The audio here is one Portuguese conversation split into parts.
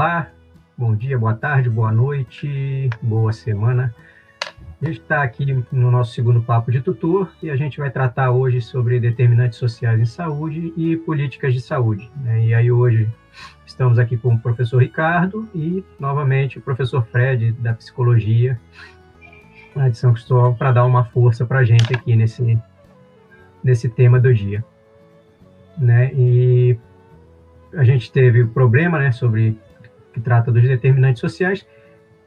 olá, bom dia, boa tarde, boa noite, boa semana. A gente está aqui no nosso segundo papo de tutor e a gente vai tratar hoje sobre determinantes sociais em saúde e políticas de saúde. Né? E aí hoje estamos aqui com o professor Ricardo e novamente o professor Fred da psicologia de São Cristóvão para dar uma força para a gente aqui nesse nesse tema do dia, né? E a gente teve o problema, né, sobre que trata dos determinantes sociais.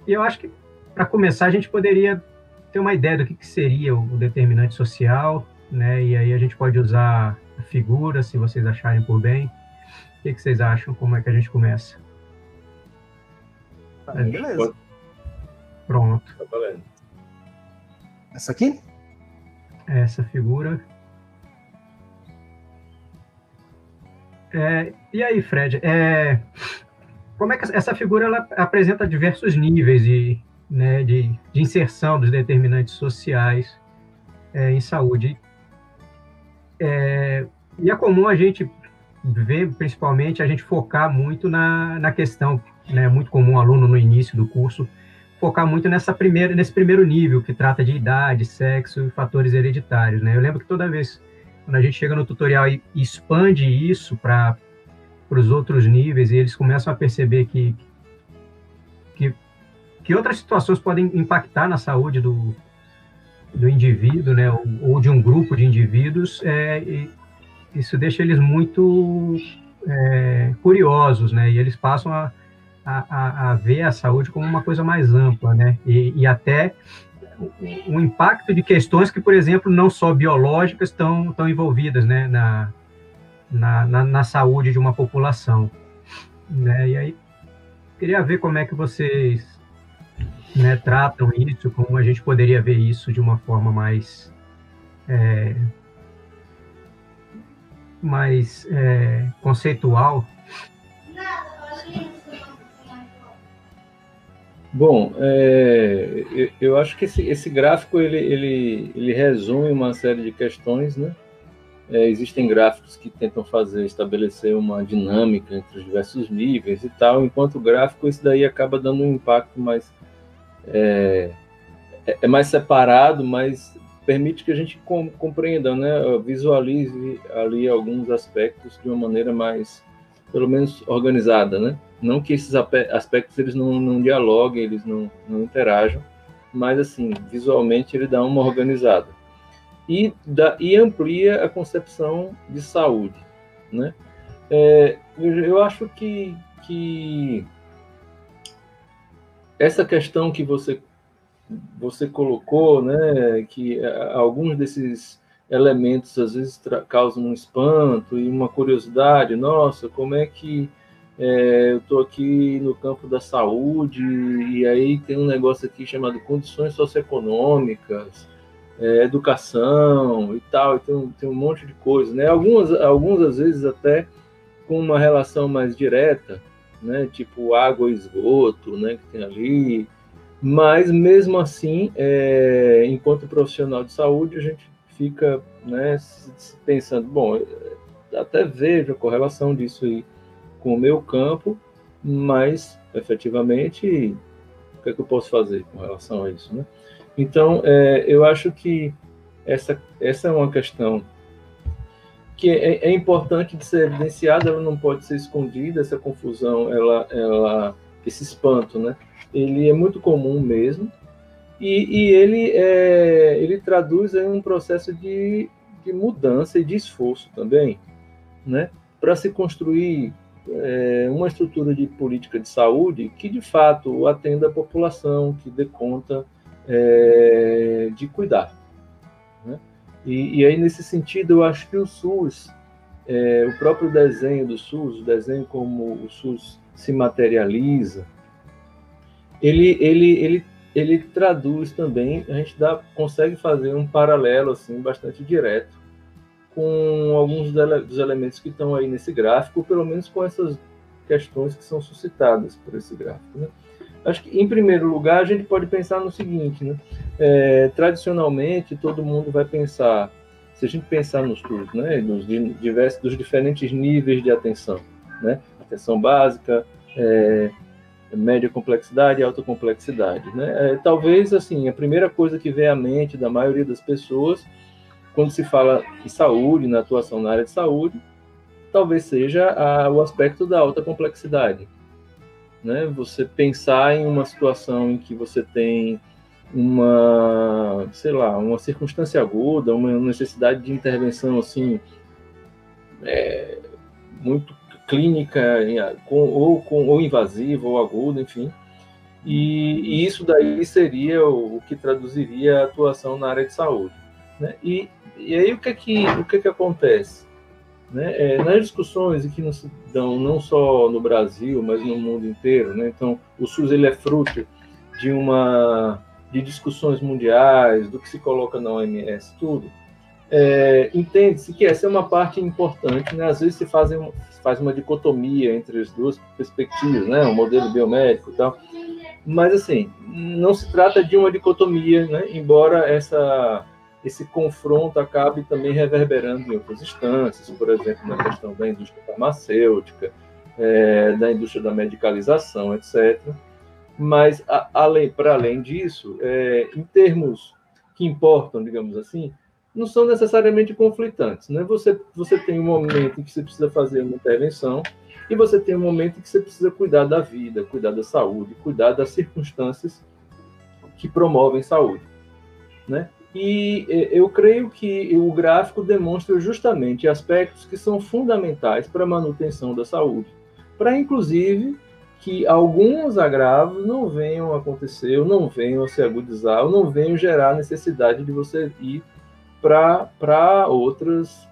E eu acho que para começar a gente poderia ter uma ideia do que, que seria o determinante social, né? E aí a gente pode usar a figura, se vocês acharem por bem. O que, que vocês acham? Como é que a gente começa? Tá, beleza. Pronto. Tá Essa aqui? Essa figura. É, e aí, Fred, é, como é que essa figura ela apresenta diversos níveis de, né, de, de inserção dos determinantes sociais é, em saúde. É, e é comum a gente ver, principalmente, a gente focar muito na, na questão, né, muito comum aluno no início do curso, focar muito nessa primeira, nesse primeiro nível, que trata de idade, sexo e fatores hereditários. Né? Eu lembro que toda vez, quando a gente chega no tutorial e expande isso para os outros níveis, e eles começam a perceber que, que que outras situações podem impactar na saúde do, do indivíduo, né, ou, ou de um grupo de indivíduos, é, isso deixa eles muito é, curiosos, né, e eles passam a, a, a, ver a saúde como uma coisa mais ampla, né, e, e até o, o impacto de questões que, por exemplo, não só biológicas estão, estão envolvidas, né, na, na, na, na saúde de uma população, né, e aí queria ver como é que vocês né, tratam isso, como a gente poderia ver isso de uma forma mais é, mais é, conceitual. Bom, é, eu acho que esse, esse gráfico ele, ele, ele resume uma série de questões, né? É, existem gráficos que tentam fazer estabelecer uma dinâmica entre os diversos níveis e tal, enquanto o gráfico esse daí acaba dando um impacto mais é, é mais separado, mas permite que a gente compreenda, né, visualize ali alguns aspectos de uma maneira mais, pelo menos, organizada, né? Não que esses aspectos eles não, não dialoguem, eles não, não interajam, mas assim, visualmente ele dá uma organizada. E, dá, e amplia a concepção de saúde, né? É, eu, eu acho que, que essa questão que você você colocou, né, que é, alguns desses elementos às vezes causam um espanto e uma curiosidade, nossa, como é que é, eu estou aqui no campo da saúde e aí tem um negócio aqui chamado condições socioeconômicas, é, educação e tal, e tem, tem um monte de coisas, né? Algumas, algumas às vezes até com uma relação mais direta, né? Tipo água e esgoto, né? Que tem ali. Mas mesmo assim, é, enquanto profissional de saúde, a gente fica, né? Pensando, bom, até vejo a correlação disso aí com o meu campo, mas efetivamente, o que, é que eu posso fazer com relação a isso, né? Então, é, eu acho que essa, essa é uma questão que é, é, importante de ser evidenciada, ela não pode ser escondida, essa confusão, ela, ela, esse espanto, né? Ele é muito comum mesmo, e, e ele, é, ele traduz um processo de, de mudança e de esforço também, né? Para se construir é, uma estrutura de política de saúde que, de fato, atenda a população, que dê conta é, de cuidar, e, e, aí, nesse sentido, eu acho que o SUS, é, o próprio desenho do SUS, o desenho como o SUS se materializa, ele, ele, ele, ele traduz também, a gente dá, consegue fazer um paralelo assim bastante direto com alguns dos elementos que estão aí nesse gráfico, ou pelo menos com essas questões que são suscitadas por esse gráfico. Né? Acho que, em primeiro lugar, a gente pode pensar no seguinte, né? É, tradicionalmente, todo mundo vai pensar, se a gente pensar nos SUS, né, dos, diversos, dos diferentes níveis de atenção, né? Atenção básica, é, média complexidade e alta complexidade. Né? É, talvez, assim, a primeira coisa que vem à mente da maioria das pessoas, quando se fala em saúde, na atuação na área de saúde, talvez seja a, o aspecto da alta complexidade. Né? Você pensar em uma situação em que você tem uma, sei lá, uma circunstância aguda, uma necessidade de intervenção assim é, muito clínica, com, ou, com, ou invasiva, ou aguda, enfim. E, e, isso daí seria o, o, que traduziria a atuação na área de saúde. Né? E, e aí o que é que, o que, é que acontece? Né? É, nas discussões que não se dão não só no Brasil, mas no mundo inteiro, né? então o SUS ele é fruto de uma de discussões mundiais, do que se coloca na OMS, tudo, é, entende-se que essa é uma parte importante, né? Às vezes se fazem, faz uma dicotomia entre as duas perspectivas, né? O modelo biomédico e tal. Mas, assim, não se trata de uma dicotomia, né? Embora essa, esse confronto acabe também reverberando em outras instâncias, por exemplo, na questão da indústria farmacêutica, é, da indústria da medicalização, etc. Mas, além, para além disso, é, em termos que importam, digamos assim, não são necessariamente conflitantes. Né? Você, você tem um momento em que você precisa fazer uma intervenção e você tem um momento em que você precisa cuidar da vida, cuidar da saúde, cuidar das circunstâncias que promovem saúde. Né? E eu creio que o gráfico demonstra justamente aspectos que são fundamentais para a manutenção da saúde, para inclusive que alguns agravos não venham a acontecer, ou não venham a se agudizar, ou não venham gerar necessidade de você ir para outras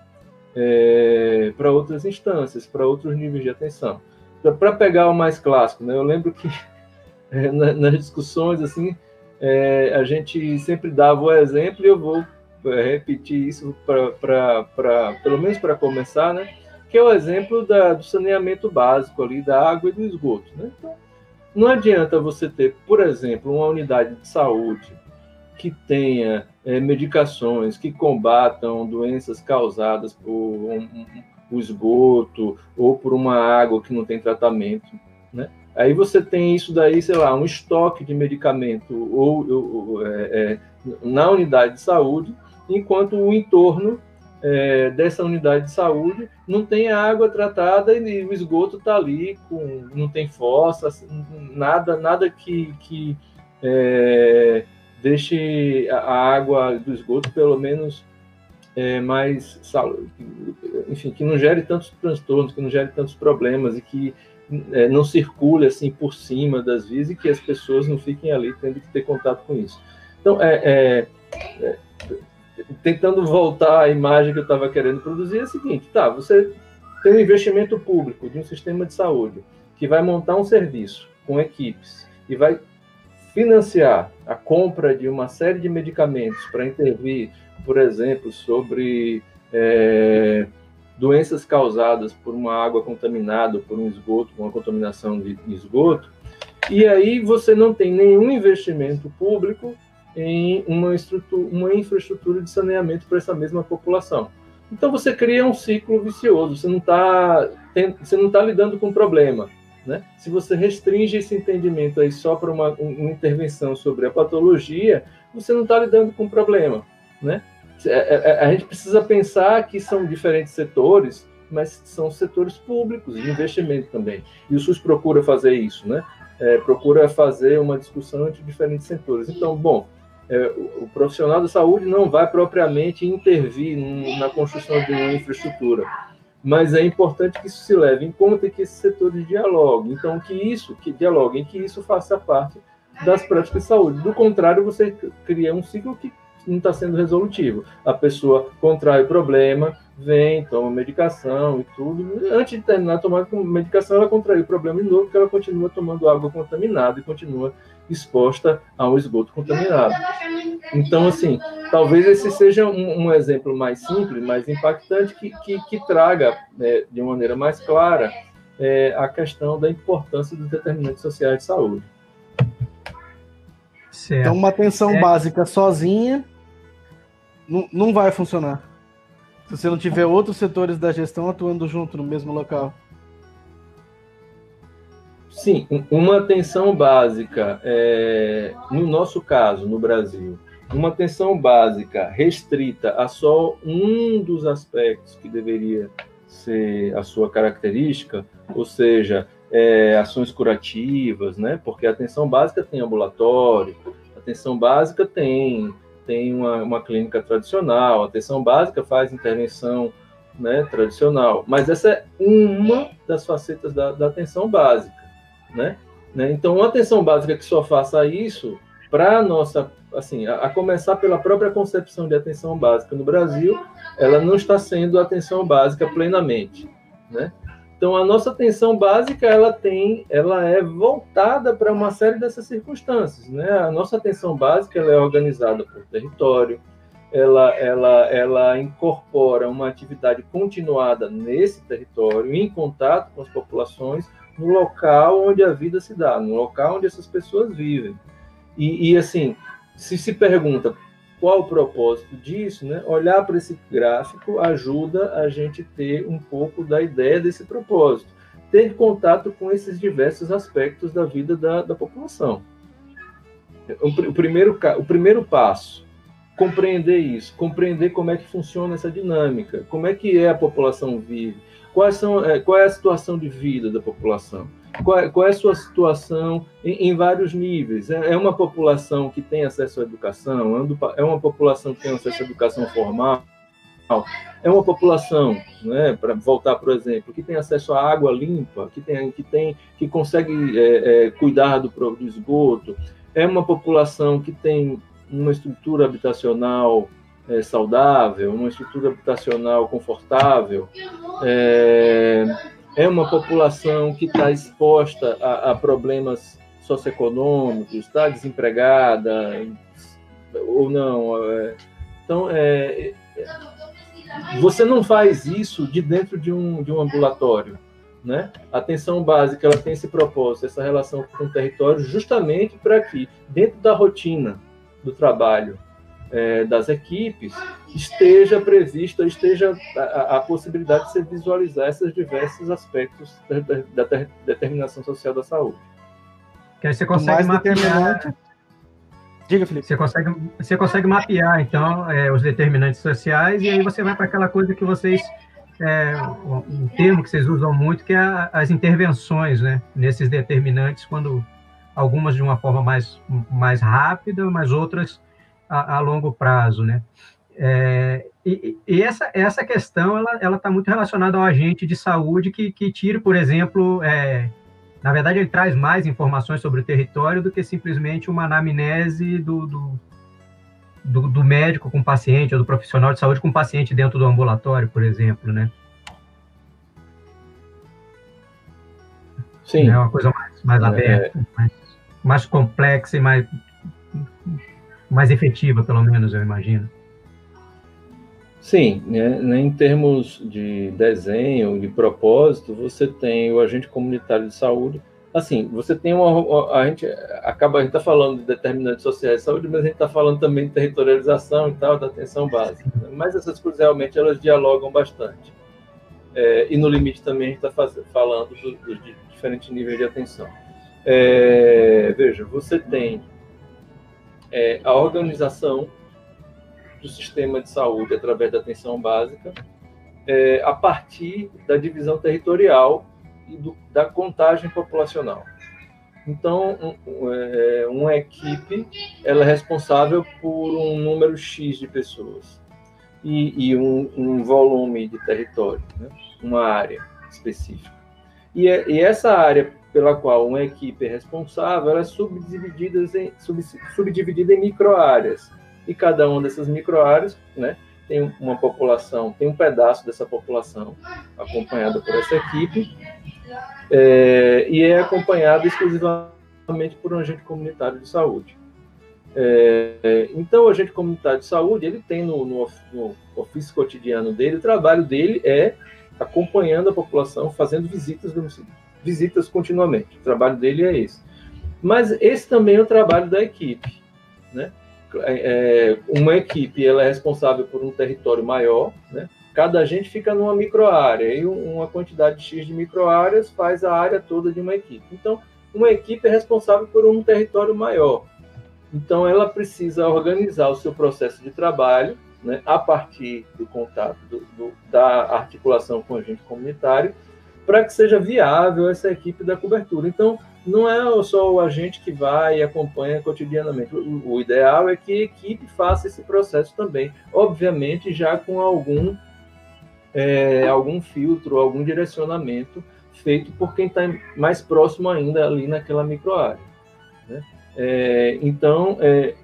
é, para outras instâncias, para outros níveis de atenção. Para pegar o mais clássico, né, eu lembro que é, nas discussões assim é, a gente sempre dava o exemplo e eu vou é, repetir isso para pelo menos para começar, né? Que é o exemplo da, do saneamento básico ali da água e do esgoto. Né? Então, não adianta você ter, por exemplo, uma unidade de saúde que tenha é, medicações que combatam doenças causadas por um, um, o esgoto ou por uma água que não tem tratamento? Aí você tem isso daí, sei lá, um estoque de medicamento ou, ou é, é, na unidade de saúde, enquanto o entorno é, dessa unidade de saúde não tem água tratada e o esgoto está ali, com, não tem fossa, nada, nada que, que é, deixe a água do esgoto pelo menos é, mais enfim que não gere tantos transtornos que não gere tantos problemas e que é, não circule assim por cima das vias e que as pessoas não fiquem ali tendo que ter contato com isso. Então é, é, é tentando voltar à imagem que eu estava querendo produzir é a seguinte tá você tem um investimento público de um sistema de saúde que vai montar um serviço com equipes e vai financiar a compra de uma série de medicamentos para intervir, por exemplo, sobre é, doenças causadas por uma água contaminada, por um esgoto, uma contaminação de esgoto, e aí você não tem nenhum investimento público em uma, uma infraestrutura de saneamento para essa mesma população. Então você cria um ciclo vicioso, você não está tá lidando com o problema, né? Se você restringe esse entendimento aí só para uma, uma intervenção sobre a patologia, você não está lidando com o problema. Né? É, é, é, a gente precisa pensar que são diferentes setores, mas são setores públicos de investimento também. E o SUS procura fazer isso, né? É, procura fazer uma discussão entre diferentes setores. Então, bom, é, o, o, profissional da saúde não vai propriamente intervir na construção de uma infraestrutura, mas é importante que isso se leve em conta que esses setores dialoguem. Então, que isso, que dialoguem, que isso faça parte das práticas de saúde. Do contrário, você cria um ciclo que não está sendo resolutivo. A pessoa contrai o problema, vem, toma medicação e tudo. Antes de terminar tomando medicação, ela contraiu o problema de novo, porque ela continua tomando água contaminada e continua exposta a um esgoto contaminado. Então, assim, talvez esse seja um, um exemplo mais simples, mais impactante, que, que, que traga né, de maneira mais clara é, a questão da importância dos determinantes sociais de saúde. Certo. Então, uma atenção é. básica sozinha não, não vai funcionar. Se você não tiver outros setores da gestão atuando junto no mesmo local. Sim, uma atenção básica, é, no nosso caso, no Brasil, uma atenção básica restrita a só um dos aspectos que deveria ser a sua característica, ou seja, é, ações curativas, né? Porque a atenção básica tem ambulatório, a atenção básica tem tem uma, uma clínica tradicional, atenção básica faz intervenção né, tradicional, mas essa é uma das facetas da, da atenção básica, né? né? Então, uma atenção básica que só faça isso, para nossa, assim, a, a, começar pela própria concepção de atenção básica no Brasil, ela não está sendo atenção básica plenamente, né? Então, a nossa atenção básica, ela tem, ela é voltada para uma série dessas circunstâncias, né? A nossa atenção básica, ela é organizada por território, ela, ela, ela incorpora uma atividade continuada nesse território, em contato com as populações, no local onde a vida se dá, no local onde essas pessoas vivem. E, e assim, se se pergunta qual o propósito disso, né? Olhar para esse gráfico ajuda a gente ter um pouco da ideia desse propósito, ter contato com esses diversos aspectos da vida da, da população. O, primeiro, o primeiro passo, compreender isso, compreender como é que funciona essa dinâmica, como é que é a população vive, quais são, é, qual é a situação de vida da população qual, qual é a sua situação em, em vários níveis? É, é, uma população que tem acesso à educação? É, é uma população que tem acesso à educação formal? É uma população, né, para voltar, por exemplo, que tem acesso à água limpa, que tem, que tem, que consegue é, é, cuidar do, do esgoto. É uma população que tem uma estrutura habitacional é, saudável, uma estrutura habitacional confortável. É, é uma população que está exposta a, a, problemas socioeconômicos, está desempregada ou não. É, então, é, você não faz isso de dentro de um, de um ambulatório. Né? A atenção básica ela tem esse propósito, essa relação com o território, justamente para que, dentro da rotina do trabalho, é, das equipes, esteja prevista, esteja a, a, possibilidade de se visualizar esses diversos aspectos da, da, determinação social da saúde. Que aí você consegue mapear. Diga, Felipe. Você consegue, você consegue mapear, então, é, os determinantes sociais, e aí você vai para aquela coisa que vocês. É, um termo que vocês usam muito, que é as intervenções, né? Nesses determinantes, quando algumas de uma forma mais, mais rápida, mas outras a, a longo prazo, né? É, e, e, essa, essa questão ela está muito relacionada ao agente de saúde que, que tira, por exemplo, é, na verdade ele traz mais informações sobre o território do que simplesmente uma anamnese do, do, do, do médico com o paciente ou do profissional de saúde com o paciente dentro do ambulatório, por exemplo, né? Sim. É uma coisa mais, mais é. aberta, é... mais, mais complexa e mais mais efetiva, pelo menos, eu imagino. Sim, né, né, em termos de desenho, de propósito, você tem o agente comunitário de saúde. Assim, você tem uma. A gente acaba, a gente está falando de determinantes sociais de saúde, mas a gente está falando também de territorialização e tal, da atenção básica. Né? Mas essas coisas realmente elas dialogam bastante. É, e no limite também a gente está falando dos do, de diferentes níveis de atenção. É, veja, você tem é, a organização do sistema de saúde através da atenção básica, é, a partir da divisão territorial e do, da contagem populacional. Então, um, é, uma equipe ela é responsável por um número X de pessoas e, e um, um, volume de território, né? uma área específica. E, é, e essa área pela qual uma equipe é responsável, ela é subdividida em, sub, subdividida em microáreas. E cada uma dessas microáreas né, tem uma população, tem um pedaço dessa população acompanhada por essa equipe, é, e é acompanhada exclusivamente por um agente comunitário de saúde. É, então, o agente comunitário de saúde, ele tem no, no, no ofício cotidiano dele, o trabalho dele é acompanhando a população, fazendo visitas domiciliares visitas continuamente. O trabalho dele é esse. Mas esse também é o trabalho da equipe, né? É, é, uma equipe ela é responsável por um território maior, né? cada agente fica numa microárea e uma quantidade X de microáreas faz a área toda de uma equipe. Então, uma equipe é responsável por um território maior. Então, ela precisa organizar o seu processo de trabalho né, a partir do contato, do, do, da articulação com o agente comunitário, para que seja viável essa equipe da cobertura. Então, não é só o agente que vai e acompanha cotidianamente. O, o ideal é que a equipe faça esse processo também, obviamente já com algum é, algum filtro, algum direcionamento feito por quem está mais próximo ainda ali naquela microárea. Né? É, então, é,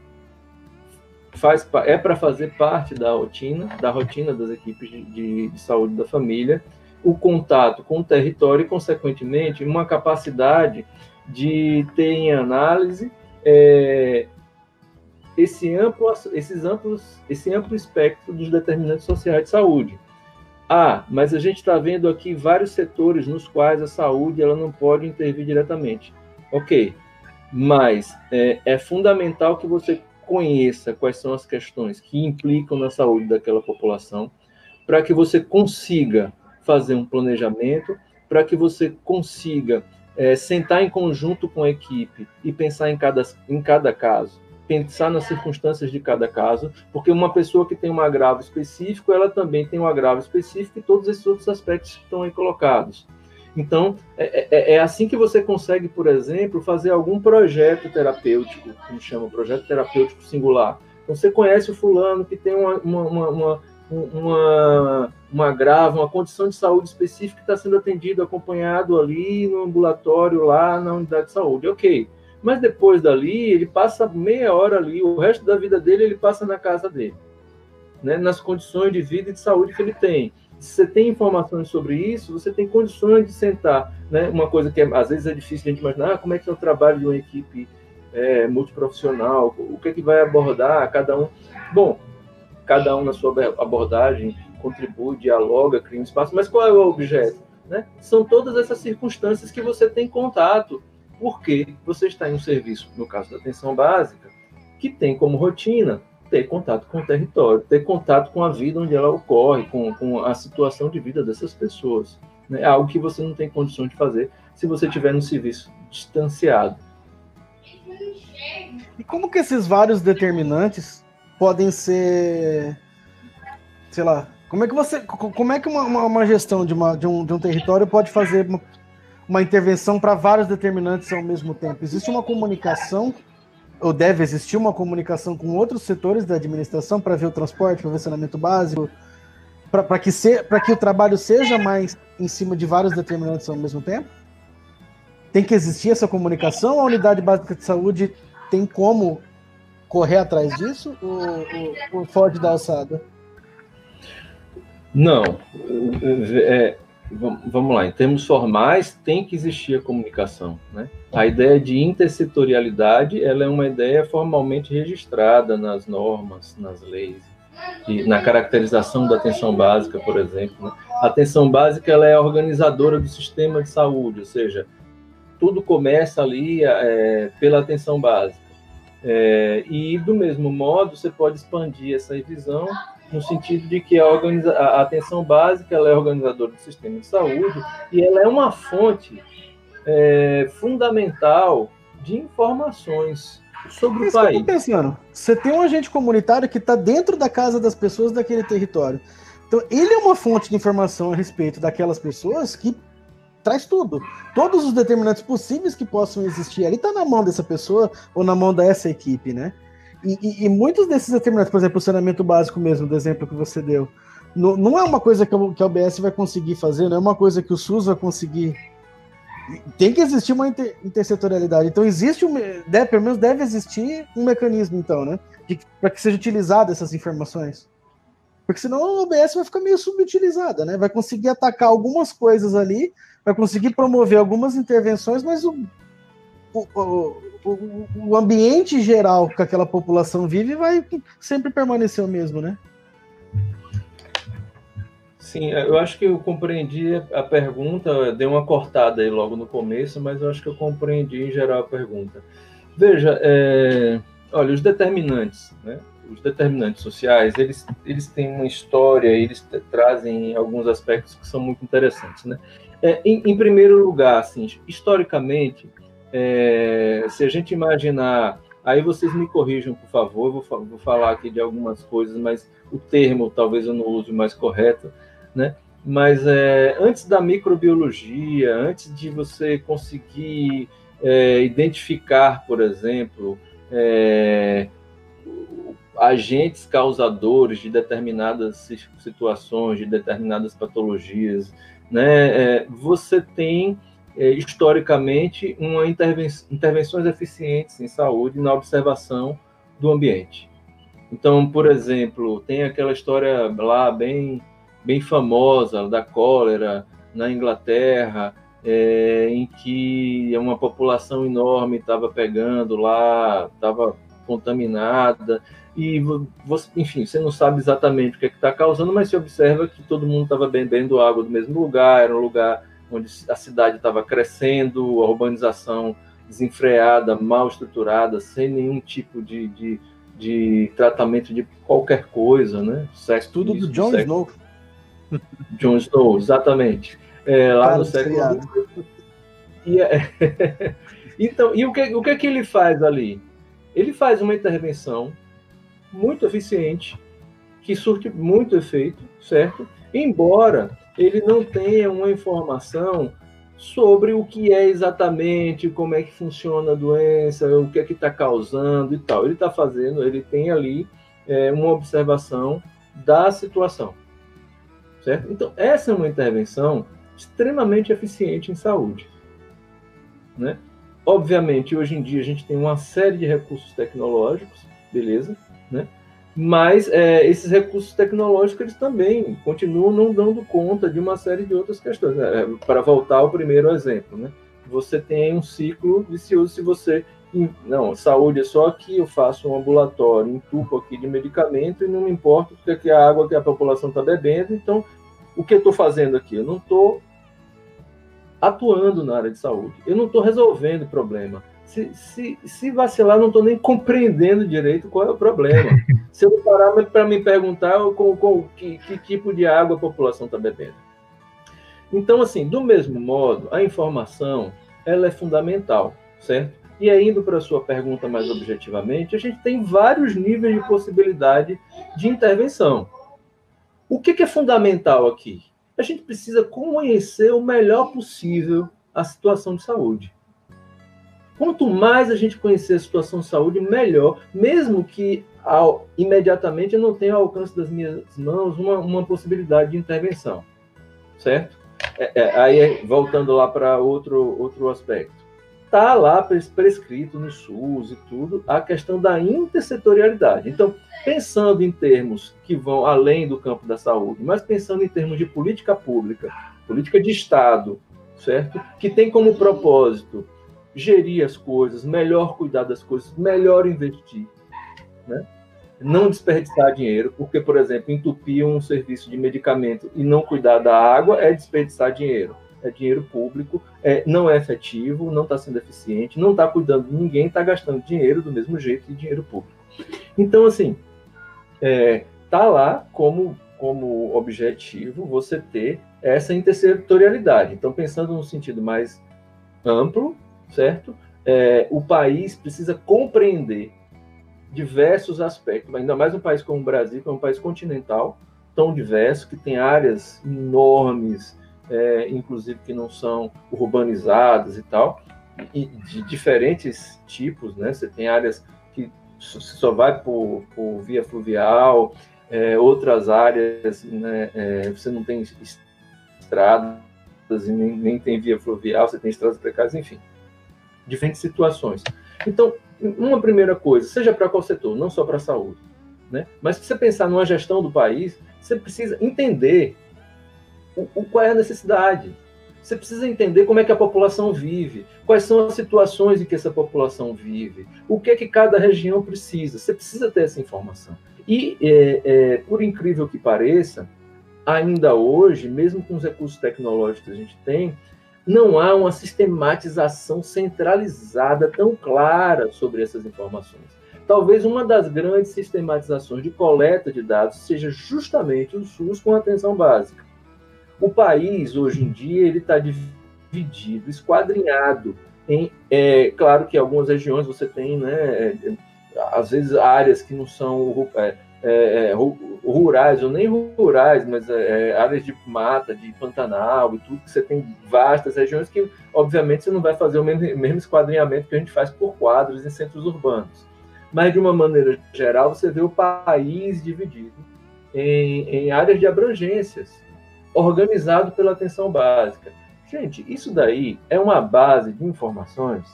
faz, é para fazer parte da rotina, da rotina das equipes de, de, de, saúde da família, o contato com o território e, consequentemente, uma capacidade de ter em análise é, esse amplo, esses amplos, esse amplo espectro dos determinantes sociais de saúde. Ah, mas a gente está vendo aqui vários setores nos quais a saúde ela não pode intervir diretamente. Ok, mas é, é fundamental que você conheça quais são as questões que implicam na saúde daquela população, para que você consiga fazer um planejamento, para que você consiga é, sentar em conjunto com a equipe e pensar em cada, em cada caso pensar nas circunstâncias de cada caso, porque uma pessoa que tem um agravo específico, ela também tem um agravo específico e todos esses outros aspectos estão aí colocados. Então, é, é, é, assim que você consegue, por exemplo, fazer algum projeto terapêutico, como chama, projeto terapêutico singular. Então, você conhece o fulano que tem uma, uma, uma, uma, uma agravo, uma condição de saúde específica que está sendo atendido, acompanhado ali no ambulatório, lá na unidade de saúde. Ok, mas depois dali, ele passa meia hora ali, o resto da vida dele ele passa na casa dele, né? nas condições de vida e de saúde que ele tem. Se você tem informações sobre isso, você tem condições de sentar. Né? Uma coisa que é, às vezes é difícil a gente imaginar, ah, como é que é o trabalho de uma equipe é, multiprofissional, o que é que vai abordar, cada um. Bom, cada um na sua abordagem contribui, dialoga, cria um espaço, mas qual é o objeto? Né? São todas essas circunstâncias que você tem contato porque você está em um serviço, no caso da atenção básica, que tem como rotina ter contato com o território, ter contato com a vida onde ela ocorre, com, com a situação de vida dessas pessoas. Né? É algo que você não tem condição de fazer se você estiver no serviço distanciado. E como que esses vários determinantes podem ser, sei lá, como é que você, como é que uma, uma gestão de, uma, de, um, de um território pode fazer uma, uma intervenção para vários determinantes ao mesmo tempo. Existe uma comunicação, ou deve existir uma comunicação com outros setores da administração para ver o transporte, para ver o saneamento básico, para que, que o trabalho seja mais em cima de vários determinantes ao mesmo tempo? Tem que existir essa comunicação? A unidade básica de saúde tem como correr atrás disso? O, o, o Ford da alçada? Não. É, vamos lá, em termos formais, tem que existir a comunicação. Né? A ideia de intersetorialidade ela é uma ideia formalmente registrada nas normas, nas leis, e na caracterização da atenção básica, por exemplo. Né? A atenção básica ela é organizadora do sistema de saúde, ou seja, tudo começa ali é, pela atenção básica. É, e, do mesmo modo, você pode expandir essa visão no sentido de que a, organiza a atenção básica ela é organizadora do sistema de saúde e ela é uma fonte é, fundamental de informações sobre Mas o país. pensando, você tem um agente comunitário que está dentro da casa das pessoas daquele território. Então, ele é uma fonte de informação a respeito daquelas pessoas que traz tudo. Todos os determinantes possíveis que possam existir ali está na mão dessa pessoa ou na mão dessa equipe, né? E, e, e, muitos desses determinados, por exemplo, o saneamento básico mesmo, do exemplo que você deu, não, não é uma coisa que, que a OBS vai conseguir fazer, não é uma coisa que o SUS vai conseguir. Tem que existir uma inter, intersetorialidade. Então existe um, deve, pelo menos deve existir um mecanismo, então, né? Para que seja utilizada essas informações. Porque senão a OBS vai ficar meio subutilizada, né? Vai conseguir atacar algumas coisas ali, vai conseguir promover algumas intervenções, mas o, o, o, o ambiente geral que aquela população vive vai sempre permanecer o mesmo, né? Sim, eu acho que eu compreendi a pergunta, dei uma cortada aí logo no começo, mas eu acho que eu compreendi em geral a pergunta. Veja, é, olha, os determinantes, né? os determinantes sociais, eles, eles têm uma história, eles trazem alguns aspectos que são muito interessantes, né? É, em, em, primeiro lugar, assim, historicamente, é, se a gente imaginar, aí vocês me corrijam, por favor, vou, vou falar aqui de algumas coisas, mas o termo talvez eu não use mais correto, né? Mas é, antes da microbiologia, antes de você conseguir é, identificar, por exemplo, é, agentes causadores de determinadas situações, de determinadas patologias, né? É, você tem é, historicamente uma interven intervenções eficientes em saúde na observação do ambiente. Então, por exemplo, tem aquela história lá bem bem famosa da cólera na Inglaterra, é, em que uma população enorme estava pegando lá, estava contaminada, e você, enfim, você não sabe exatamente o que é está causando, mas se observa que todo mundo estava bebendo água do mesmo lugar, era um lugar onde a cidade estava crescendo, a urbanização desenfreada, mal estruturada, sem nenhum tipo de, de, de tratamento de qualquer coisa, né? Sexo, Tudo do John sexo. Snow. John Snow, exatamente. É, lá Cara, no século e, é... Então, e o que, o que é que ele faz ali? Ele faz uma intervenção muito eficiente, que surte muito efeito, certo? Embora ele não tenha uma informação sobre o que é exatamente, como é que funciona a doença, o que é que está causando e tal. Ele está fazendo, ele tem ali é, uma observação da situação, certo? Então, essa é uma intervenção extremamente eficiente em saúde, né? Obviamente, hoje em dia a gente tem uma série de recursos tecnológicos, beleza, né? Mas é, esses recursos tecnológicos eles também continuam não dando conta de uma série de outras questões. Né? É, para voltar ao primeiro exemplo, né? Você tem um ciclo vicioso se você não, saúde é só aqui, eu faço um ambulatório, entupo aqui de medicamento e não me importa porque é a água que a população está bebendo, então o que eu estou fazendo aqui? Eu não estou atuando na área de saúde, eu não estou resolvendo o problema, se, se, se vacilar, não estou nem compreendendo direito qual é o problema. se eu parar para me perguntar com, com que, que tipo de água a população está bebendo. Então, assim, do mesmo modo, a informação ela é fundamental, certo? E aí, indo para a sua pergunta mais objetivamente, a gente tem vários níveis de possibilidade de intervenção. O que, que é fundamental aqui? A gente precisa conhecer o melhor possível a situação de saúde. Quanto mais a gente conhecer a situação de saúde, melhor, mesmo que ao, imediatamente eu não tenha ao alcance das minhas mãos uma, uma possibilidade de intervenção, certo? É, é, aí, voltando lá para outro, outro aspecto, está lá prescrito no SUS e tudo a questão da intersetorialidade. Então, pensando em termos que vão além do campo da saúde, mas pensando em termos de política pública, política de Estado, certo? Que tem como propósito gerir as coisas, melhor cuidar das coisas, melhor investir, né? Não desperdiçar dinheiro, porque, por exemplo, entupir um serviço de medicamento e não cuidar da água é desperdiçar dinheiro. É dinheiro público, é, não é efetivo, não está sendo eficiente, não está cuidando de ninguém, está gastando dinheiro do mesmo jeito de dinheiro público. Então, assim, é, tá lá como, como objetivo você ter essa intersetorialidade. Então, pensando no sentido mais amplo, certo? É, o país precisa compreender diversos aspectos, ainda mais um país como o Brasil, que é um país continental, tão diverso, que tem áreas enormes, é, inclusive que não são urbanizadas e tal, e de diferentes tipos, né? Você tem áreas que só vai por, por via fluvial, é, outras áreas, né, é, você não tem estradas e nem, nem tem via fluvial, você tem estradas precárias, enfim diferentes situações. Então, uma primeira coisa, seja para qual setor, não só para a saúde, né? mas se você pensar numa gestão do país, você precisa entender o, o, qual é a necessidade. Você precisa entender como é que a população vive, quais são as situações em que essa população vive, o que é que cada região precisa. Você precisa ter essa informação. E, é, é, por incrível que pareça, ainda hoje, mesmo com os recursos tecnológicos que a gente tem, não há uma sistematização centralizada tão clara sobre essas informações. talvez uma das grandes sistematizações de coleta de dados seja justamente o SUS com atenção básica. O país, hoje em dia, ele está dividido, esquadrinhado em, é, claro que algumas regiões você tem, né, é, às vezes áreas que não são é, é, é rurais ou nem rurais, mas é, é, áreas de mata, de Pantanal e tudo, que você tem vastas regiões que, obviamente, você não vai fazer o mesmo, esquadrinhamento que a gente faz por quadros em centros urbanos. Mas, de uma maneira geral, você vê o país dividido em, em áreas de abrangências, organizado pela atenção básica. Gente, isso daí é uma base de informações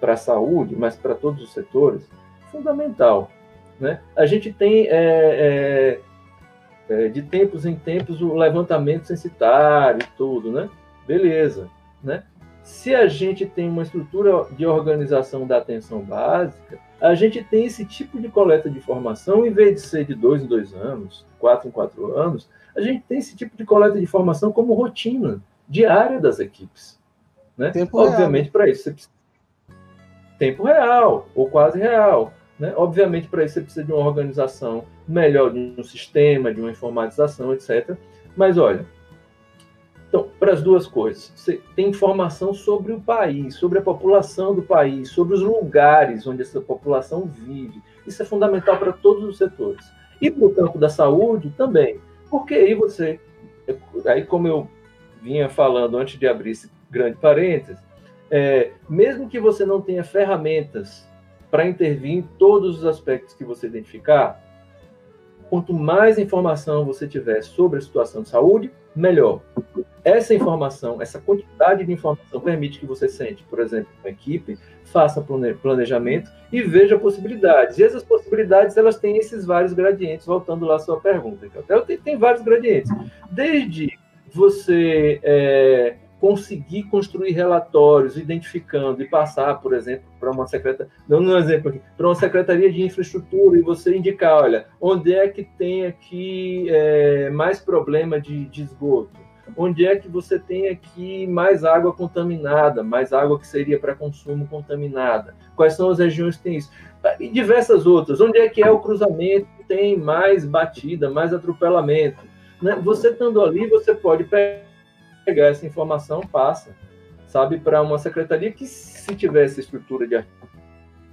para a saúde, mas para todos os setores, fundamental. Né? A gente tem, é, é, é, de tempos em tempos, o levantamento censitário e tudo, né? Beleza. Né? Se a gente tem uma estrutura de organização da atenção básica, a gente tem esse tipo de coleta de informação, em vez de ser de dois em dois anos, quatro em quatro anos, a gente tem esse tipo de coleta de informação como rotina diária das equipes. Né? Obviamente, para isso você precisa tempo real, ou quase real. Né? Obviamente, para isso você precisa de uma organização melhor, de um sistema, de uma informatização, etc. Mas olha, então, para as duas coisas, você tem informação sobre o país, sobre a população do país, sobre os lugares onde essa população vive. Isso é fundamental para todos os setores. E para o campo da saúde também, porque aí você, aí como eu vinha falando antes de abrir esse grande parênteses, é, mesmo que você não tenha ferramentas para intervir em todos os aspectos que você identificar, quanto mais informação você tiver sobre a situação de saúde, melhor. Essa informação, essa quantidade de informação permite que você sente, por exemplo, uma equipe, faça planejamento e veja possibilidades. E essas possibilidades, elas têm esses vários gradientes, voltando lá à sua pergunta. Então, tem, tem vários gradientes. Desde você é, conseguir construir relatórios, identificando e passar, por exemplo, para uma secretaria, dando um exemplo aqui, para uma secretaria de infraestrutura e você indicar, olha, onde é que tem aqui é, mais problema de, de esgoto? Onde é que você tem aqui mais água contaminada, mais água que seria para consumo contaminada? Quais são as regiões que tem isso? E diversas outras. Onde é que é o cruzamento que tem mais batida, mais atropelamento? Né? Você estando ali, você pode pegar pegar essa informação, passa, sabe, para uma secretaria que, se tivesse estrutura de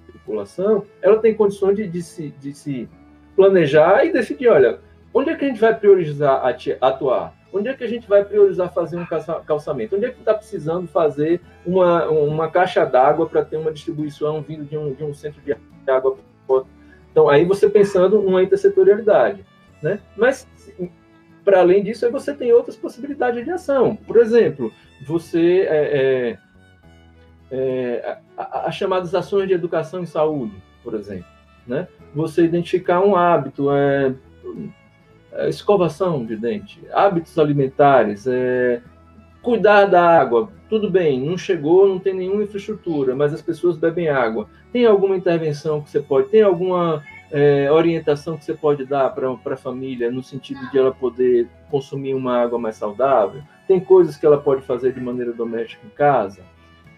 articulação, ela tem condições de, de, se, de se planejar e decidir, olha, onde é que a gente vai priorizar atuar? Onde é que a gente vai priorizar fazer um calçamento? Onde é que está precisando fazer uma, uma caixa d'água para ter uma distribuição vindo de um, de um centro de água? Então, aí você pensando numa intersetorialidade. Né? Mas para além disso, aí você tem outras possibilidades de ação. Por exemplo, você é, é, é, as chamadas ações de educação em saúde, por exemplo, né? Você identificar um hábito, é, é, escovação de dente, hábitos alimentares, é, cuidar da água. Tudo bem, não chegou, não tem nenhuma infraestrutura, mas as pessoas bebem água. Tem alguma intervenção que você pode? Tem alguma é, orientação que você pode dar para a família no sentido de ela poder consumir uma água mais saudável? Tem coisas que ela pode fazer de maneira doméstica em casa?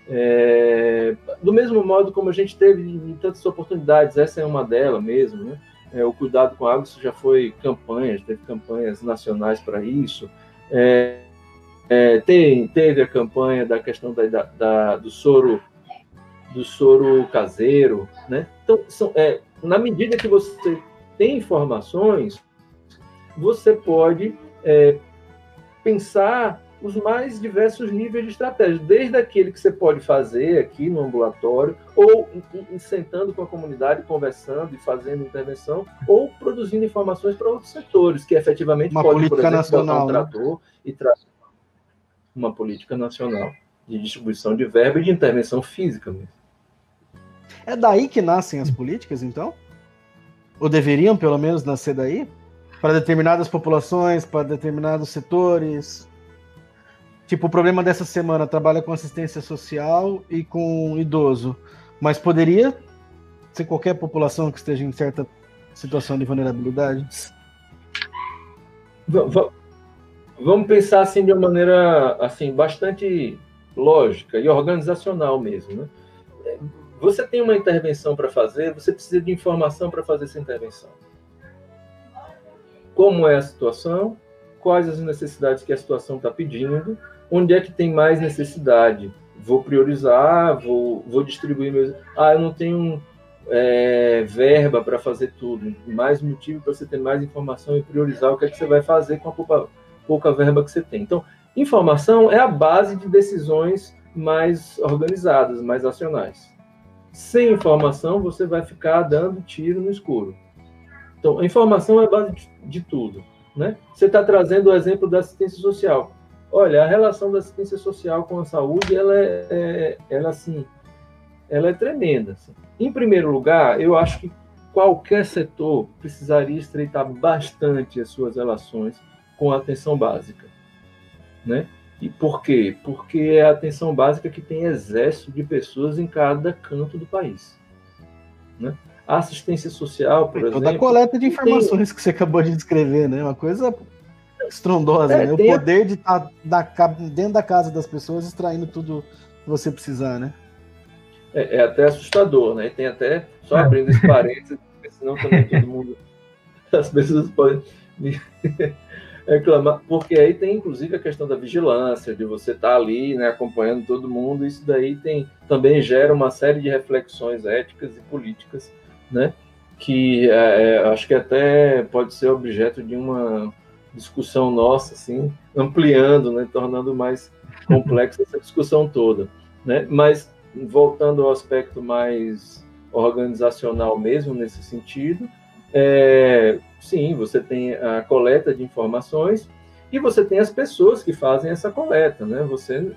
É, do mesmo modo como a gente teve em tantas oportunidades, essa é uma delas mesmo, né? É, o cuidado com a água, isso já foi campanhas, teve campanhas nacionais para isso. É, é, tem, teve a campanha da questão da, da, da, do soro do soro caseiro, né? Então, são, é, na medida que você tem informações, você pode é, pensar os mais diversos níveis de estratégia, desde aquele que você pode fazer aqui no ambulatório, ou sentando com a comunidade, conversando e fazendo intervenção, ou produzindo informações para outros setores, que efetivamente uma pode, política por exemplo, nacional, um né? trator né? e trazer uma política nacional de distribuição de verba e de intervenção física mesmo. É daí que nascem as políticas, então? Ou deveriam, pelo menos, nascer daí? Para determinadas populações, para determinados setores? Tipo, o problema dessa semana trabalha com assistência social e com idoso. Mas poderia ser qualquer população que esteja em certa situação de vulnerabilidade? Vamos pensar assim de uma maneira assim bastante lógica e organizacional mesmo, né? Você tem uma intervenção para fazer, você precisa de informação para fazer essa intervenção. Como é a situação? Quais as necessidades que a situação está pedindo? Onde é que tem mais necessidade? Vou priorizar, vou, vou distribuir meus. Ah, eu não tenho é, verba para fazer tudo. Mais motivo para você ter mais informação e priorizar o que é que você vai fazer com a pouca, pouca verba que você tem. Então, informação é a base de decisões mais organizadas, mais acionais. Sem informação, você vai ficar dando tiro no escuro. Então, a informação é a base de, tudo. Né? Você está trazendo o exemplo da assistência social. Olha, a relação da assistência social com a saúde, ela é, é ela assim, ela é tremenda. Assim. Em primeiro lugar, eu acho que qualquer setor precisaria estreitar bastante as suas relações com a atenção básica, né? E por quê? Porque é a atenção básica que tem exército de pessoas em cada canto do país, né? A assistência social, por exemplo. Toda a coleta de informações tem... que você acabou de descrever, né? Uma coisa estrondosa, é, né? O poder a... de estar tá dentro da casa das pessoas extraindo tudo que você precisar, né? é, é, até assustador, né? tem até, só é. abrindo esse parênteses, senão também todo mundo, as pessoas podem reclamar, porque aí tem inclusive a questão da vigilância, de você estar tá ali, né, acompanhando todo mundo, isso daí tem, também gera uma série de reflexões éticas e políticas, né, que é, é acho que até pode ser objeto de uma discussão nossa, assim, ampliando, né, tornando mais complexa essa discussão toda, né, mas voltando ao aspecto mais organizacional mesmo nesse sentido, é, sim, você tem a coleta de informações e você tem as pessoas que fazem essa coleta, né? Você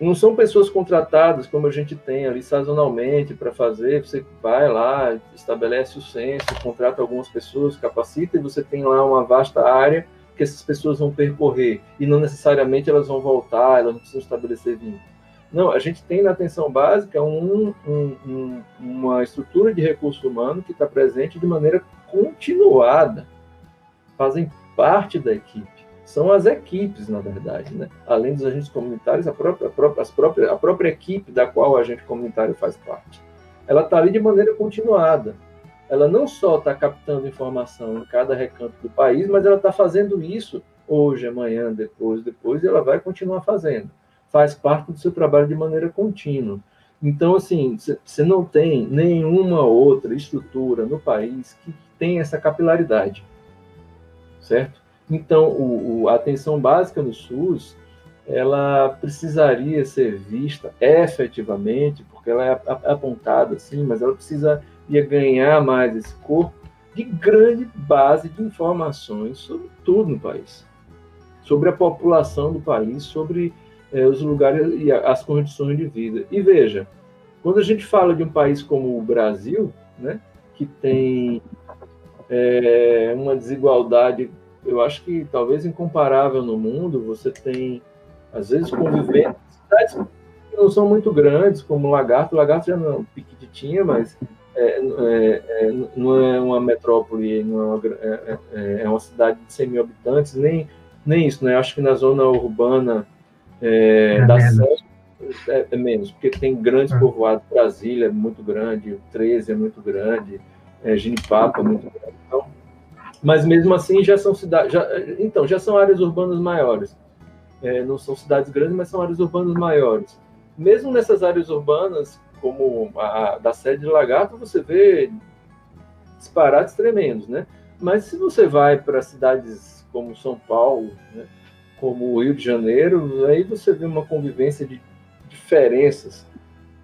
não são pessoas contratadas como a gente tem ali sazonalmente para fazer. Você vai lá, estabelece o censo, contrata algumas pessoas, capacita e você tem lá uma vasta área que essas pessoas vão percorrer e não necessariamente elas vão voltar, elas não precisam estabelecer vínculo. Não, a gente tem na atenção básica um, um, um, uma estrutura de recurso humano que está presente de maneira continuada, fazem parte da equipe. São as equipes, na verdade, né? Além dos agentes comunitários, a própria, a própria, as próprias, a própria equipe da qual o agente comunitário faz parte. Ela está ali de maneira continuada. Ela não só está captando informação em cada recanto do país, mas ela está fazendo isso hoje, amanhã, depois, depois, e ela vai continuar fazendo faz parte do seu trabalho de maneira contínua. Então, assim, você não tem nenhuma outra estrutura no país que tem essa capilaridade, certo? Então, o, o, a atenção básica no SUS, ela precisaria ser vista efetivamente, porque ela é apontada assim, mas ela precisaria ganhar mais esse corpo de grande base de informações sobre tudo no país, sobre a população do país, sobre é, os lugares e as condições de vida. E veja, quando a gente fala de um país como o Brasil, né, que tem é, uma desigualdade, eu acho que talvez incomparável no mundo, você tem, às vezes, convivendo cidades que não são muito grandes, como Lagarto, Lagarto já não é um piquititinha, mas é, é, é, não é uma metrópole, não é uma, é, é, é uma cidade de 100 mil habitantes, nem, nem isso, né? Acho que na zona urbana é, é da menos. É, é, menos, porque tem grandes é. povoados, Brasília é muito grande, o 13 é muito grande, é, Ginipapo é muito grande. Então, mas mesmo assim já são cidades, já, então, já são áreas urbanas maiores. É, não são cidades grandes, mas são áreas urbanas maiores. Mesmo nessas áreas urbanas, como a, da sede de Lagarto, você vê disparates tremendos, né? Mas se você vai para cidades como São Paulo, né, como o Rio de Janeiro, aí você vê uma convivência de diferenças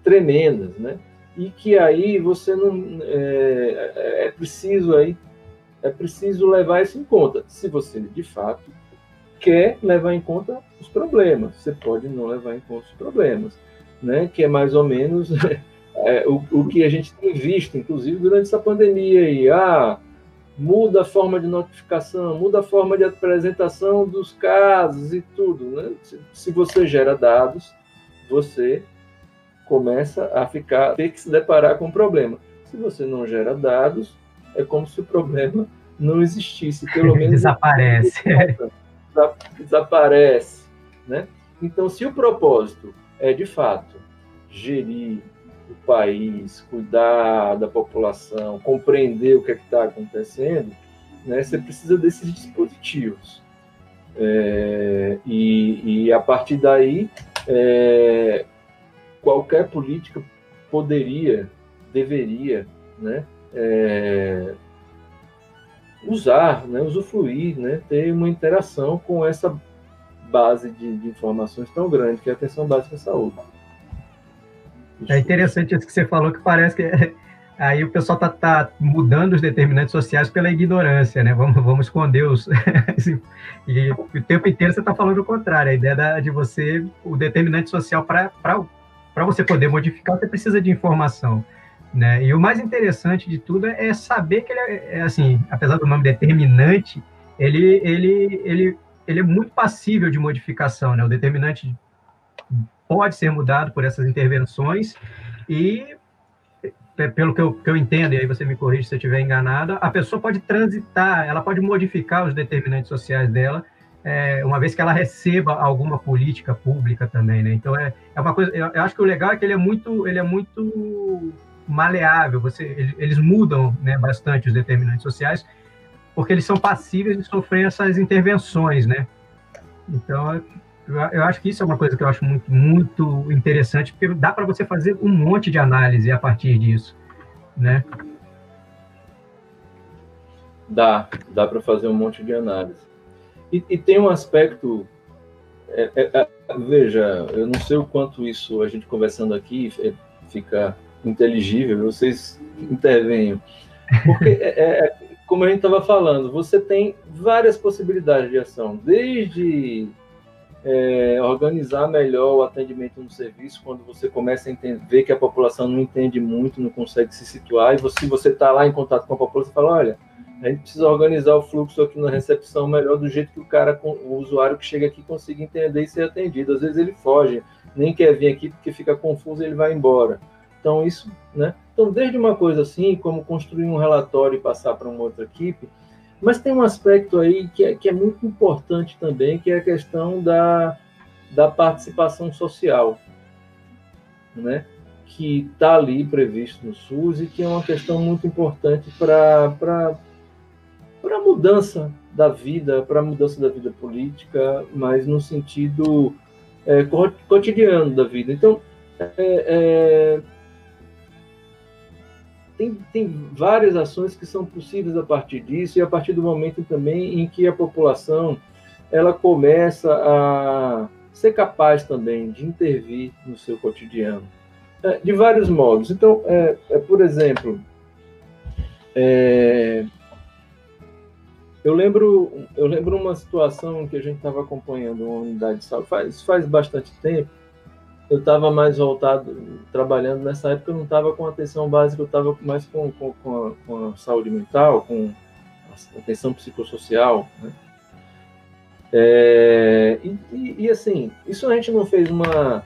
tremendas, né? E que aí você não é, é, preciso aí é preciso levar isso em conta. Se você de fato quer levar em conta os problemas, você pode não levar em conta os problemas, né? Que é mais ou menos é, o, o que a gente tem visto, inclusive durante essa pandemia e ah, muda a forma de notificação, muda a forma de apresentação dos casos e tudo. Né? Se você gera dados, você começa a ficar ter que se deparar com o problema. Se você não gera dados, é como se o problema não existisse, pelo menos desaparece. Desaparece, né? Então, se o propósito é de fato gerir país, cuidar da população, compreender o que é está acontecendo, né, você precisa desses dispositivos. É, e, e, a partir daí, é, qualquer política poderia, deveria, né, é, usar, né, usufruir, né, ter uma interação com essa base de, de informações tão grande que é a atenção básica à saúde. É interessante isso que você falou, que parece que aí o pessoal está tá mudando os determinantes sociais pela ignorância, né? Vamos, vamos esconder os. e o tempo inteiro você está falando o contrário, a ideia da, de você, o determinante social, para você poder modificar, você precisa de informação. Né? E o mais interessante de tudo é saber que ele é, é assim, apesar do nome determinante, ele, ele, ele, ele é muito passível de modificação, né? O determinante pode ser mudado por essas intervenções e pelo que eu, que eu entendo, e aí você me corrige se eu estiver enganado, a pessoa pode transitar, ela pode modificar os determinantes sociais dela, é, uma vez que ela receba alguma política pública também, né? Então é, é uma coisa. Eu, eu, acho que o legal é que ele é muito, ele é muito maleável. Você, eles mudam, né, bastante os determinantes sociais, porque eles são passíveis de sofrer essas intervenções, né? Então eu acho que isso é uma coisa que eu acho muito, muito interessante, porque dá para você fazer um monte de análise a partir disso, né? Dá, dá para fazer um monte de análise. E, e tem um aspecto, é, é, é, veja, eu não sei o quanto isso, a gente conversando aqui, é, fica inteligível, vocês intervenham. Porque, é, é, como a gente estava falando, você tem várias possibilidades de ação, desde é, organizar melhor o atendimento no serviço quando você começa a entender, ver que a população não entende muito, não consegue se situar, e você, você está lá em contato com a população, você fala, olha, a gente precisa organizar o fluxo aqui na recepção melhor do jeito que o cara, o usuário que chega aqui consiga entender e ser atendido. Às vezes ele foge, nem quer vir aqui porque fica confuso e ele vai embora. Então isso, né? Então desde uma coisa assim, como construir um relatório e passar para uma outra equipe, mas tem um aspecto aí que é, que é muito importante também, que é a questão da, da participação social, né? que está ali previsto no SUS e que é uma questão muito importante para a mudança da vida, para a mudança da vida política, mas no sentido é, cotidiano da vida. Então, é, é, tem, tem várias ações que são possíveis a partir disso e a partir do momento também em que a população ela começa a ser capaz também de intervir no seu cotidiano é, de vários modos. Então, é, é por exemplo, é, eu lembro eu lembro uma situação que a gente estava acompanhando uma unidade de saúde faz faz bastante tempo eu estava mais voltado, trabalhando nessa época, eu não estava com atenção básica, eu estava mais com, com, com, a, com, a, saúde mental, com atenção psicossocial, né? É, e, e, e, assim, isso a gente não fez uma,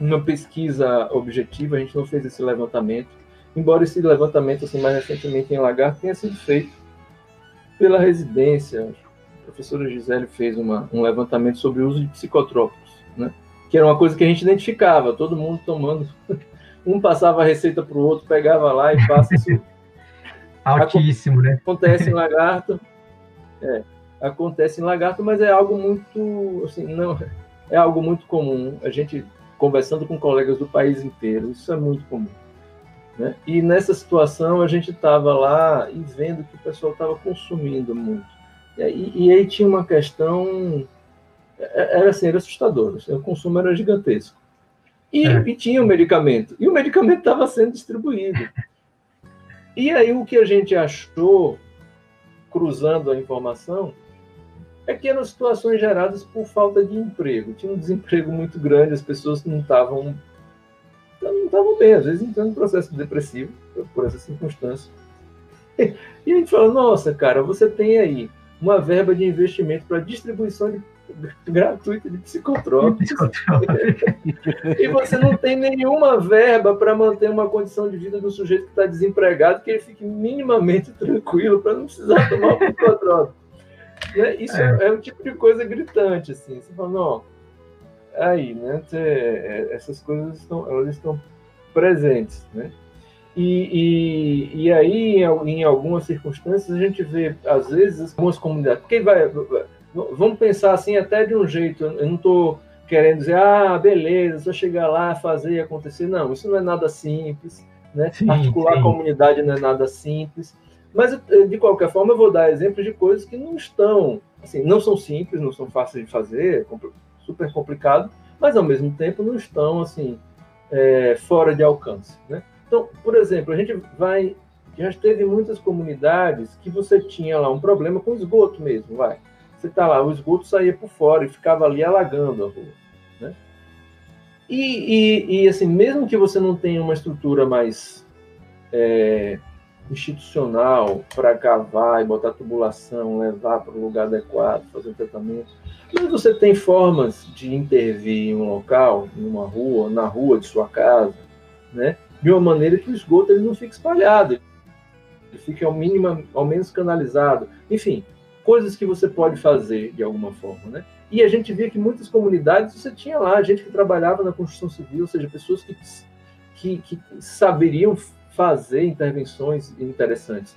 uma pesquisa objetiva, a gente não fez esse levantamento, embora esse levantamento, assim, mais recentemente em Lagarto, tenha sido feito pela residência. A professora Gisele fez uma, um levantamento sobre o uso de psicotrópicos, né? Que era uma coisa que a gente identificava, todo mundo tomando. Um passava a receita para o outro, pegava lá e passa isso. Altíssimo, né? Acontece em lagarto. É, acontece em lagarto, mas é algo muito, assim, não, é algo muito comum. A gente conversando com colegas do país inteiro, isso é muito comum. Né? E nessa situação a gente estava lá e vendo que o pessoal estava consumindo muito. E, e aí tinha uma questão era assim, era assustador. Assim, o consumo era gigantesco. E, é. e tinha o medicamento. E o medicamento estava sendo distribuído. E aí o que a gente achou, cruzando a informação, é que eram situações geradas por falta de emprego. Tinha um desemprego muito grande, as pessoas não estavam não estavam bem, às vezes entrando em processo depressivo por essa circunstância. E a gente fala, nossa, cara, você tem aí uma verba de investimento para distribuição de gratuita de psicotrópicos. e você não tem nenhuma verba para manter uma condição de vida do sujeito que está desempregado, que ele fique minimamente tranquilo para não precisar tomar o psicotrópico. Né? Isso é. é um tipo de coisa gritante, assim. Você fala, não, aí, né? É, essas coisas estão, elas estão presentes, né? E, e, e aí, em, algumas circunstâncias, a gente vê, às vezes, algumas comunidades. Porque vai, vamos pensar assim, até de um jeito. Eu não estou querendo dizer, ah, beleza, só chegar lá, fazer e acontecer. Não, isso não é nada simples. Né? Sim, Articular sim. a comunidade não é nada simples. Mas, de qualquer forma, eu vou dar exemplos de coisas que não estão, assim, não são simples, não são fáceis de fazer, super complicado, mas, ao mesmo tempo, não estão, assim, é, fora de alcance, né? Então, por exemplo, a gente vai. Já teve muitas comunidades que você tinha lá um problema com esgoto mesmo, vai. Você tá lá, o esgoto saía por fora e ficava ali alagando a rua, né? E, e, e assim, mesmo que você não tenha uma estrutura mais é, institucional para cavar e botar tubulação, levar para o lugar adequado, fazer tratamento, mas você tem formas de intervir em um local, numa rua, na rua de sua casa, né? de uma maneira que o esgoto ele não fique espalhado, ele fique ao, mínimo, ao menos canalizado. Enfim, coisas que você pode fazer de alguma forma, né? E a gente via que muitas comunidades você tinha lá gente que trabalhava na construção civil, ou seja, pessoas que, que, que saberiam fazer intervenções interessantes.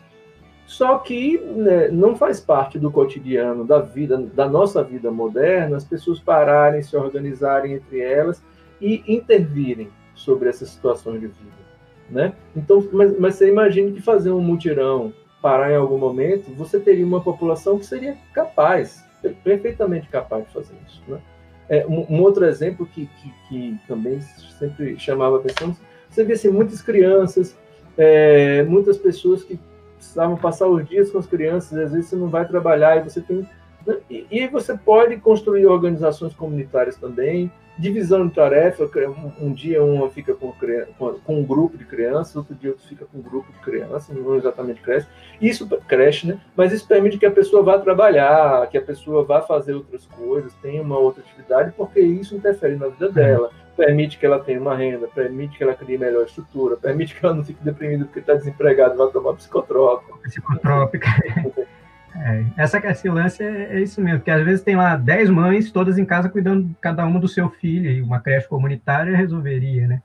Só que né, não faz parte do cotidiano da vida, da nossa vida moderna, as pessoas pararem, se organizarem entre elas e intervirem sobre essas situações de vida, né? Então, mas, mas você imagine que fazer um mutirão parar em algum momento, você teria uma população que seria capaz, perfeitamente capaz de fazer isso, né? É, um, um, outro exemplo que, que, que, também sempre chamava atenção, você vê assim, muitas crianças, é, muitas pessoas que precisavam passar os dias com as crianças, às vezes você não vai trabalhar e você tem. Né? E, e você pode construir organizações comunitárias também, divisão de tarefa, um, um dia uma fica com, com, com, um grupo de crianças, outro dia outro fica com um grupo de crianças, não exatamente cresce. Isso cresce, né? Mas isso permite que a pessoa vá trabalhar, que a pessoa vá fazer outras coisas, tenha uma outra atividade, porque isso interfere na vida dela. Permite que ela tenha uma renda, permite que ela crie melhor estrutura, permite que ela não fique deprimida porque está desempregada e vai tomar psicotrópico. Psicotrópica. É, essa, esse lance é, é, isso mesmo, porque às vezes tem lá 10 mães, todas em casa, cuidando cada uma do seu filho, e uma creche comunitária resolveria, né?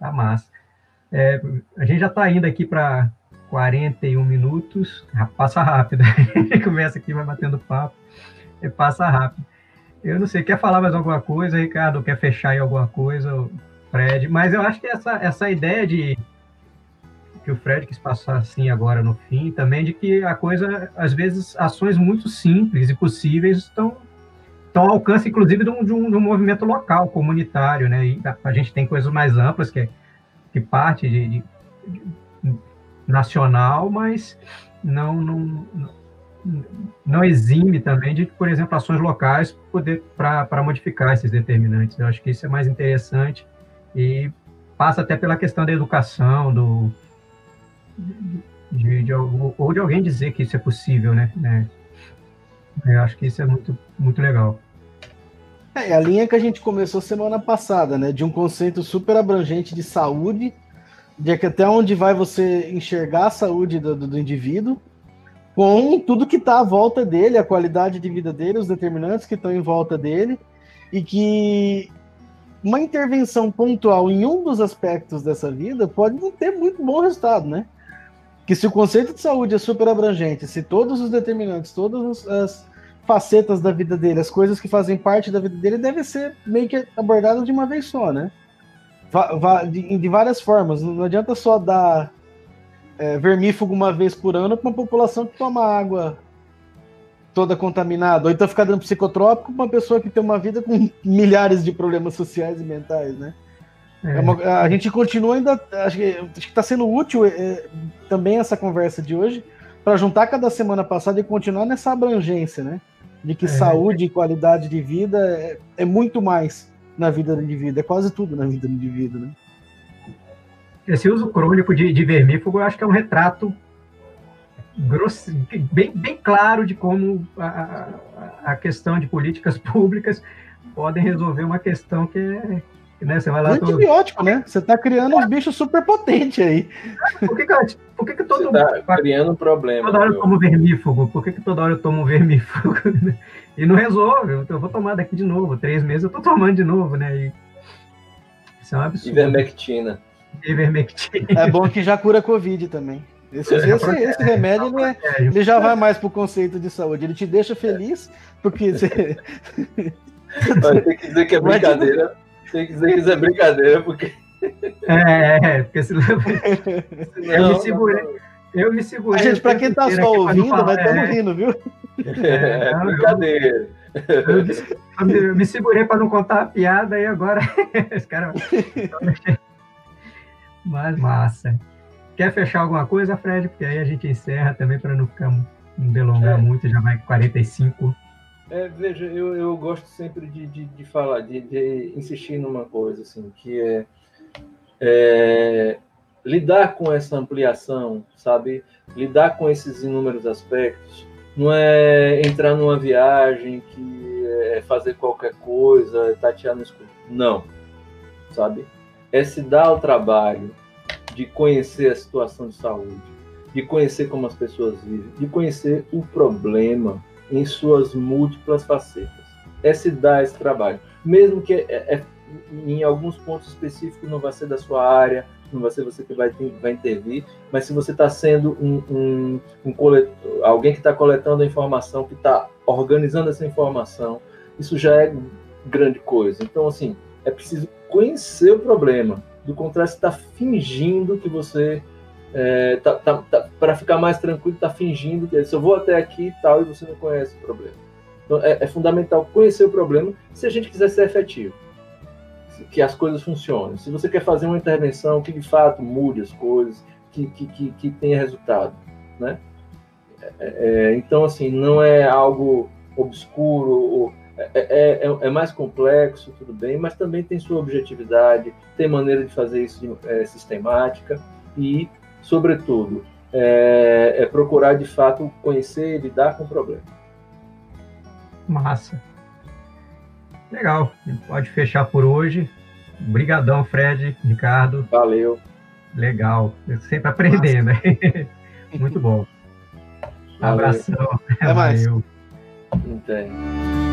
Tá massa. É, a gente já está indo aqui para 41 minutos, passa rápido. A gente começa aqui, vai batendo papo, e passa rápido. Eu não sei, quer falar mais alguma coisa, Ricardo? Quer fechar aí alguma coisa, Fred? Mas eu acho que essa, essa ideia de que o Fred quis passar assim agora no fim, também de que a coisa, às vezes, ações muito simples e possíveis estão, estão ao alcance, inclusive, de um, de um, de um movimento local, comunitário, né? E a, a, gente tem coisas mais amplas que, que parte de, de, de nacional, mas não, não, não exime também de, por exemplo, ações locais poder para modificar esses determinantes. Eu acho que isso é mais interessante e passa até pela questão da educação, do, de, de, ou de alguém dizer que isso é possível, né? É, eu acho que isso é muito, muito legal. É a linha que a gente começou semana passada, né? De um conceito super abrangente de saúde, de que até onde vai você enxergar a saúde do, do indivíduo, com tudo que está à volta dele, a qualidade de vida dele, os determinantes que estão em volta dele, e que uma intervenção pontual em um dos aspectos dessa vida pode não ter muito bom resultado, né? Que se o conceito de saúde é super abrangente, se todos os determinantes, todas as facetas da vida dele, as coisas que fazem parte da vida dele, devem ser meio que abordadas de uma vez só, né? De, várias formas. Não adianta só dar é, vermífugo uma vez por ano para uma população que toma água toda contaminada, ou então ficar dando psicotrópico para uma pessoa que tem uma vida com milhares de problemas sociais e mentais, né? É. É uma, a gente continua ainda. Acho que está sendo útil é, também essa conversa de hoje para juntar cada semana passada e continuar nessa abrangência, né? De que é. saúde e qualidade de vida é, é, muito mais na vida do indivíduo, é quase tudo na vida do indivíduo, né? Esse uso crônico de, de vermífugo, eu acho que é um retrato grosso, bem, bem claro de como a, a questão de políticas públicas podem resolver uma questão que é, né? Você vai lá. Antibiótico, todo... né? Você tá criando uns bichos super potentes aí. Por que, que, por que, que todo Você mundo. Tá criando um problema. Toda hora eu tomo vermífugo. Por que, que toda hora eu tomo vermífugo? e não resolve. Eu vou tomar daqui de novo. Três meses eu tô tomando de novo, né? E... Isso é um absurdo. Ivermectina. Ivermectina. É bom que já cura Covid também. Esse, esse, esse remédio ele, é, ele já vai mais para o conceito de saúde. Ele te deixa feliz, porque você. tem que dizer que é brincadeira. Tem que dizer que isso é brincadeira, porque. É, é, porque se eu me segurei. Eu me segurei. A gente, para quem está só ouvindo, vai estar é, rindo, viu? É, é brincadeira. Eu, eu, me, eu me segurei para não contar a piada e agora os caras. Mas massa. Quer fechar alguma coisa, Fred? Porque aí a gente encerra também para não ficar não delongar é. muito, já vai 45. É, veja, eu, eu gosto sempre de, de, de falar, de, de, insistir numa coisa, assim, que é, é, lidar com essa ampliação, sabe? Lidar com esses inúmeros aspectos. Não é entrar numa viagem que é fazer qualquer coisa, tatear no escuro. Não, sabe? É se dar o trabalho de conhecer a situação de saúde, de conhecer como as pessoas vivem, de conhecer o problema em suas múltiplas facetas. É se dar esse trabalho. Mesmo que é, é, em alguns pontos específicos não vai ser da sua área, não vai ser você que vai, vai intervir, mas se você está sendo um, um, um coletor, alguém que está coletando a informação, que está organizando essa informação, isso já é grande coisa. Então, assim, é preciso conhecer o problema. Do contrário, você está fingindo que você é, tá, tá, tá para ficar mais tranquilo, está fingindo que se eu vou até aqui e tal, e você não conhece o problema. Então, é, é, fundamental conhecer o problema se a gente quiser ser efetivo, que as coisas funcionem. Se você quer fazer uma intervenção que de fato mude as coisas, que, que, que, que tenha resultado, né? É, é então, assim, não é algo obscuro, é, é, é, é, mais complexo, tudo bem, mas também tem sua objetividade, tem maneira de fazer isso é, sistemática e sobretudo, é, é procurar de fato conhecer e lidar com o problema. Massa. Legal, pode fechar por hoje. Obrigadão, Fred, Ricardo. Valeu. Legal, sempre aprendendo. Né? Muito bom. Valeu. Abração. Até mais. Valeu. Tem.